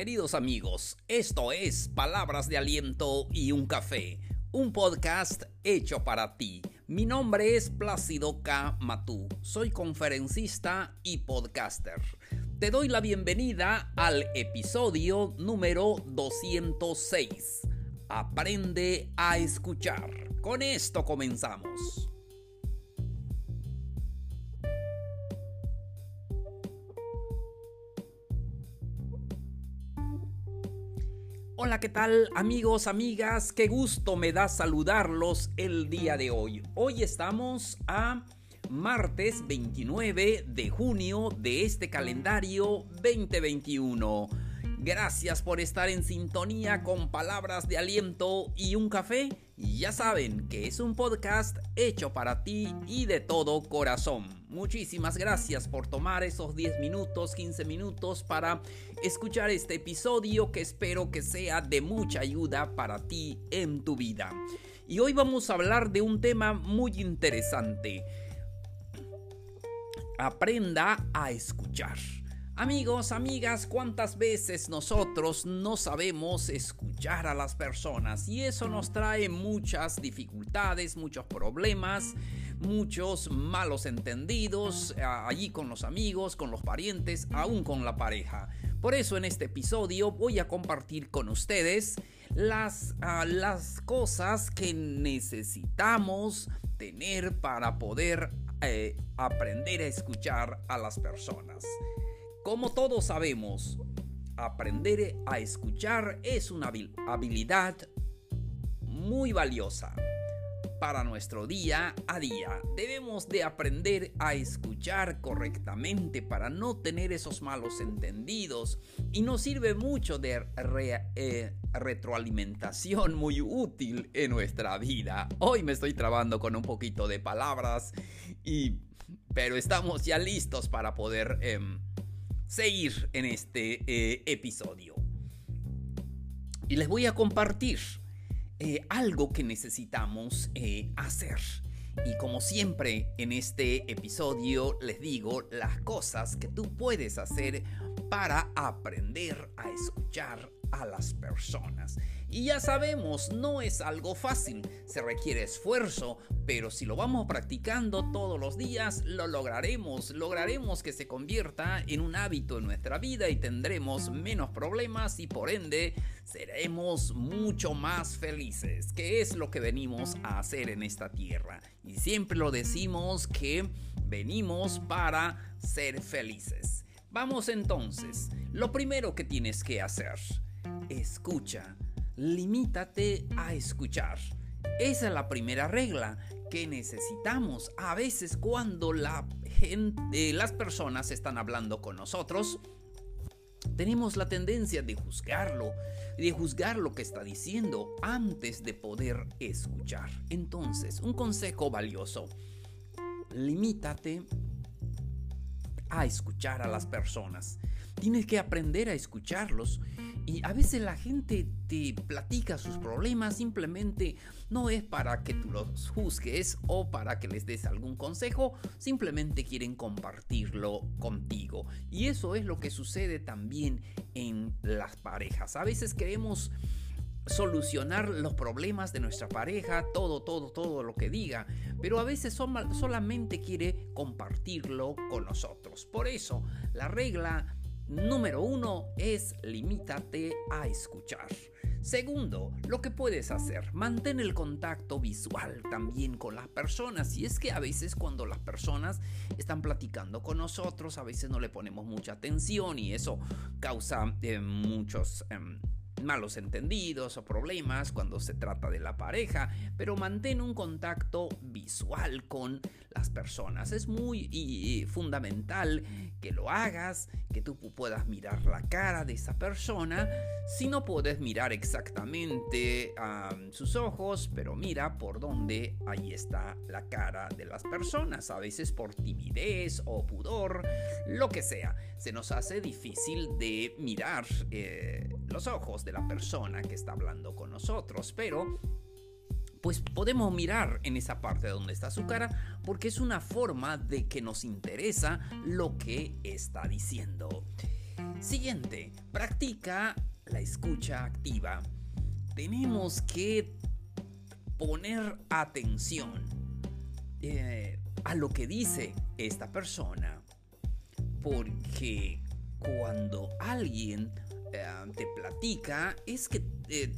Queridos amigos, esto es Palabras de Aliento y un Café, un podcast hecho para ti. Mi nombre es Plácido K. Matú, soy conferencista y podcaster. Te doy la bienvenida al episodio número 206. Aprende a escuchar. Con esto comenzamos. Hola, ¿qué tal amigos, amigas? Qué gusto me da saludarlos el día de hoy. Hoy estamos a martes 29 de junio de este calendario 2021. Gracias por estar en sintonía con palabras de aliento y un café. Ya saben que es un podcast hecho para ti y de todo corazón. Muchísimas gracias por tomar esos 10 minutos, 15 minutos para escuchar este episodio que espero que sea de mucha ayuda para ti en tu vida. Y hoy vamos a hablar de un tema muy interesante. Aprenda a escuchar. Amigos, amigas, ¿cuántas veces nosotros no sabemos escuchar a las personas? Y eso nos trae muchas dificultades, muchos problemas, muchos malos entendidos eh, allí con los amigos, con los parientes, aún con la pareja. Por eso en este episodio voy a compartir con ustedes las, ah, las cosas que necesitamos tener para poder eh, aprender a escuchar a las personas. Como todos sabemos, aprender a escuchar es una habilidad muy valiosa para nuestro día a día. Debemos de aprender a escuchar correctamente para no tener esos malos entendidos y nos sirve mucho de eh, retroalimentación muy útil en nuestra vida. Hoy me estoy trabando con un poquito de palabras y pero estamos ya listos para poder em, seguir en este eh, episodio. Y les voy a compartir eh, algo que necesitamos eh, hacer. Y como siempre en este episodio les digo las cosas que tú puedes hacer para aprender a escuchar a las personas. Y ya sabemos, no es algo fácil, se requiere esfuerzo, pero si lo vamos practicando todos los días, lo lograremos, lograremos que se convierta en un hábito en nuestra vida y tendremos menos problemas y por ende seremos mucho más felices, que es lo que venimos a hacer en esta tierra. Y siempre lo decimos que venimos para ser felices. Vamos entonces, lo primero que tienes que hacer, escucha limítate a escuchar. Esa es la primera regla que necesitamos. A veces cuando las personas están hablando con nosotros, tenemos la tendencia de juzgarlo, de juzgar lo que está diciendo antes de poder escuchar. Entonces, un consejo valioso, limítate a escuchar a las personas. Tienes que aprender a escucharlos y a veces la gente te platica sus problemas simplemente no es para que tú los juzgues o para que les des algún consejo, simplemente quieren compartirlo contigo. Y eso es lo que sucede también en las parejas. A veces queremos solucionar los problemas de nuestra pareja, todo, todo, todo lo que diga, pero a veces solamente quiere compartirlo con nosotros. Por eso, la regla Número uno es limítate a escuchar. Segundo, lo que puedes hacer, mantén el contacto visual también con las personas. Y es que a veces cuando las personas están platicando con nosotros, a veces no le ponemos mucha atención y eso causa eh, muchos... Em, malos entendidos o problemas cuando se trata de la pareja, pero mantén un contacto visual con las personas. Es muy fundamental que lo hagas, que tú puedas mirar la cara de esa persona. Si no puedes mirar exactamente sus ojos, pero mira por dónde ahí está la cara de las personas. A veces por timidez o pudor, lo que sea. Se nos hace difícil de mirar eh, los ojos de la persona que está hablando con nosotros, pero pues podemos mirar en esa parte donde está su cara porque es una forma de que nos interesa lo que está diciendo. Siguiente, practica la escucha activa. Tenemos que poner atención eh, a lo que dice esta persona. Porque cuando alguien eh, te platica es que eh,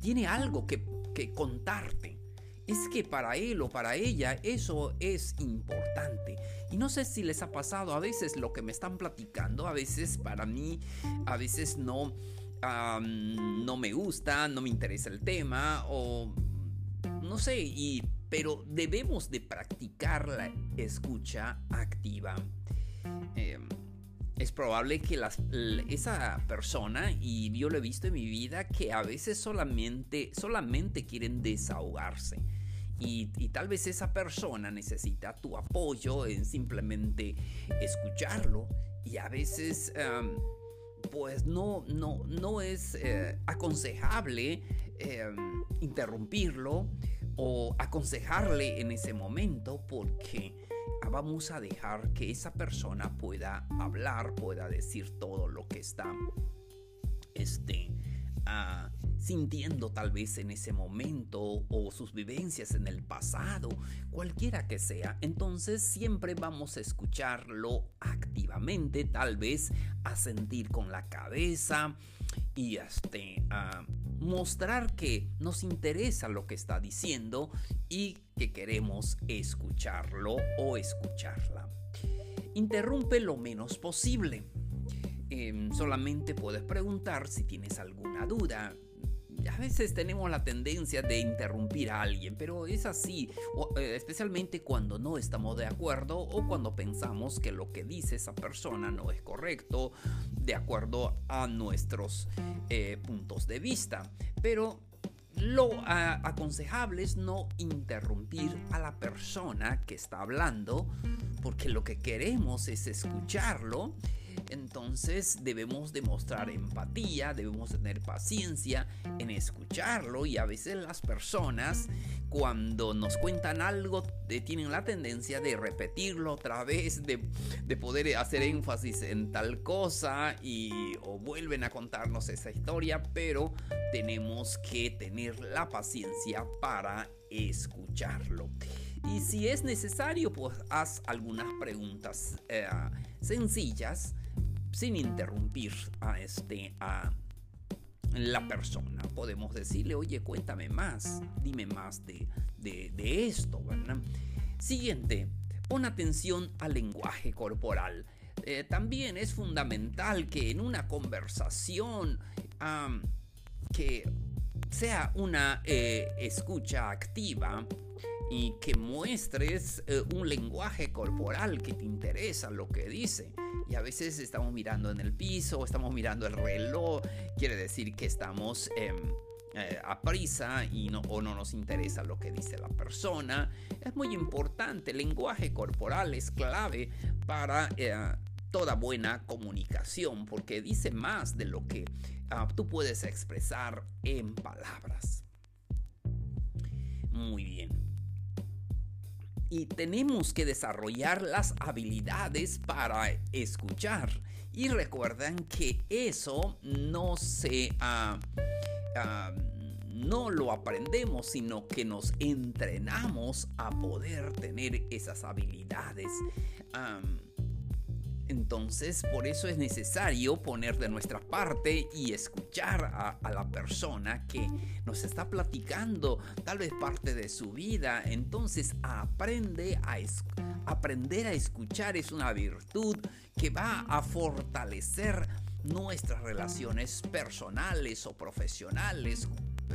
tiene algo que, que contarte. Es que para él o para ella eso es importante. Y no sé si les ha pasado a veces lo que me están platicando, a veces para mí, a veces no, no me gusta, no me interesa el tema o no sé, y, pero debemos de practicar la escucha activa. Em, es probable que esa persona, y yo lo he visto en mi vida, que a veces solamente, solamente quieren desahogarse. Y, tal vez esa persona necesita tu apoyo en simplemente escucharlo. Y a veces, em, pues no, no, no es eh, aconsejable em, interrumpirlo o aconsejarle en ese momento porque vamos a dejar que esa persona pueda hablar, pueda decir todo lo que está este, ah, sintiendo tal vez en ese momento o sus vivencias en el pasado, cualquiera que sea. Entonces siempre vamos a escucharlo activamente, tal vez a sentir con la cabeza y este, a mostrar que nos interesa lo que está diciendo y que queremos escucharlo o escucharla. Interrumpe lo menos posible. Em, solamente puedes preguntar si tienes alguna duda, a veces tenemos la tendencia de interrumpir a alguien, pero es así, eh, especialmente cuando no estamos de acuerdo o cuando pensamos que lo que dice esa persona no es correcto de acuerdo a nuestros eh, puntos de vista. Pero lo aconsejable es no interrumpir a la persona que está hablando, porque lo que queremos es escucharlo entonces debemos demostrar empatía, debemos tener paciencia en escucharlo y a veces las personas cuando nos cuentan algo tienen la tendencia de repetirlo otra vez, de, poder hacer énfasis en tal cosa y o vuelven a contarnos esa historia, pero tenemos que tener la paciencia para escucharlo. Y si es necesario, pues haz algunas preguntas eh, sencillas sin interrumpir a, este, a la persona. Podemos decirle, oye, cuéntame más, dime más de, esto. Siguiente, pon atención al lenguaje corporal. Eh, también es fundamental que en una conversación que sea una eh, escucha activa, y que muestres eh, un lenguaje corporal que te interesa lo que dice. Y a veces estamos mirando en el piso, estamos mirando el reloj, quiere decir que estamos em, eh, a prisa y no, o no nos interesa lo que dice la persona. Es muy importante, el lenguaje corporal es clave para eh, toda buena comunicación porque dice más de lo que ah, tú puedes expresar en palabras. Muy bien y tenemos que desarrollar las habilidades para escuchar. Y recuerden que eso no se... Ah, ah, no lo aprendemos, sino que nos entrenamos a poder tener esas habilidades. Entonces, por eso es necesario poner de nuestra parte y escuchar a, la persona que nos está platicando tal vez parte de su vida. Entonces, aprende a aprender a escuchar es una virtud que va a fortalecer nuestras relaciones personales o profesionales.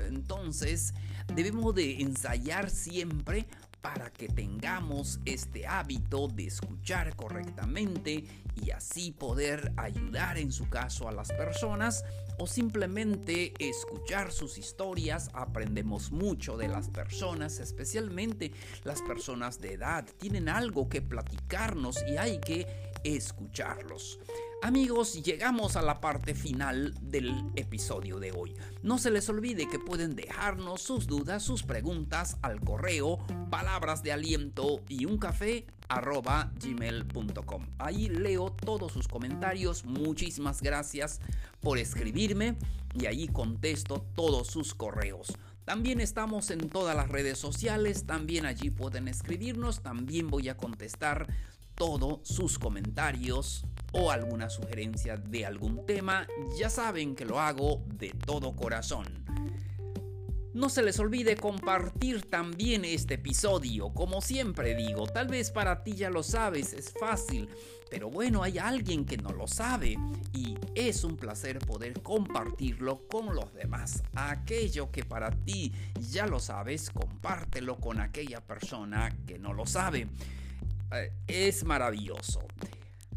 Entonces, debemos de ensayar siempre para que tengamos este hábito de escuchar correctamente y así poder ayudar en su caso a las personas o simplemente escuchar sus historias. Aprendemos mucho de las personas, especialmente las personas de edad. Tienen algo que platicarnos y hay que escucharlos. Amigos, llegamos a la parte final del episodio de hoy. No se les olvide que pueden dejarnos sus dudas, sus preguntas al correo palabras de aliento y un café arroba gmail.com. Ahí leo todos sus comentarios. Muchísimas gracias por escribirme y ahí contesto todos sus correos. También estamos en todas las redes sociales, también allí pueden escribirnos, también voy a contestar todos sus comentarios o alguna sugerencia de algún tema. Ya saben que lo hago de todo corazón. No se les olvide compartir también este episodio, como siempre digo, tal vez para ti ya lo sabes, es fácil, pero bueno, hay alguien que no lo sabe y es un placer poder compartirlo con los demás. Aquello que para ti ya lo sabes, compártelo con aquella persona que no lo sabe. Eh, es maravilloso.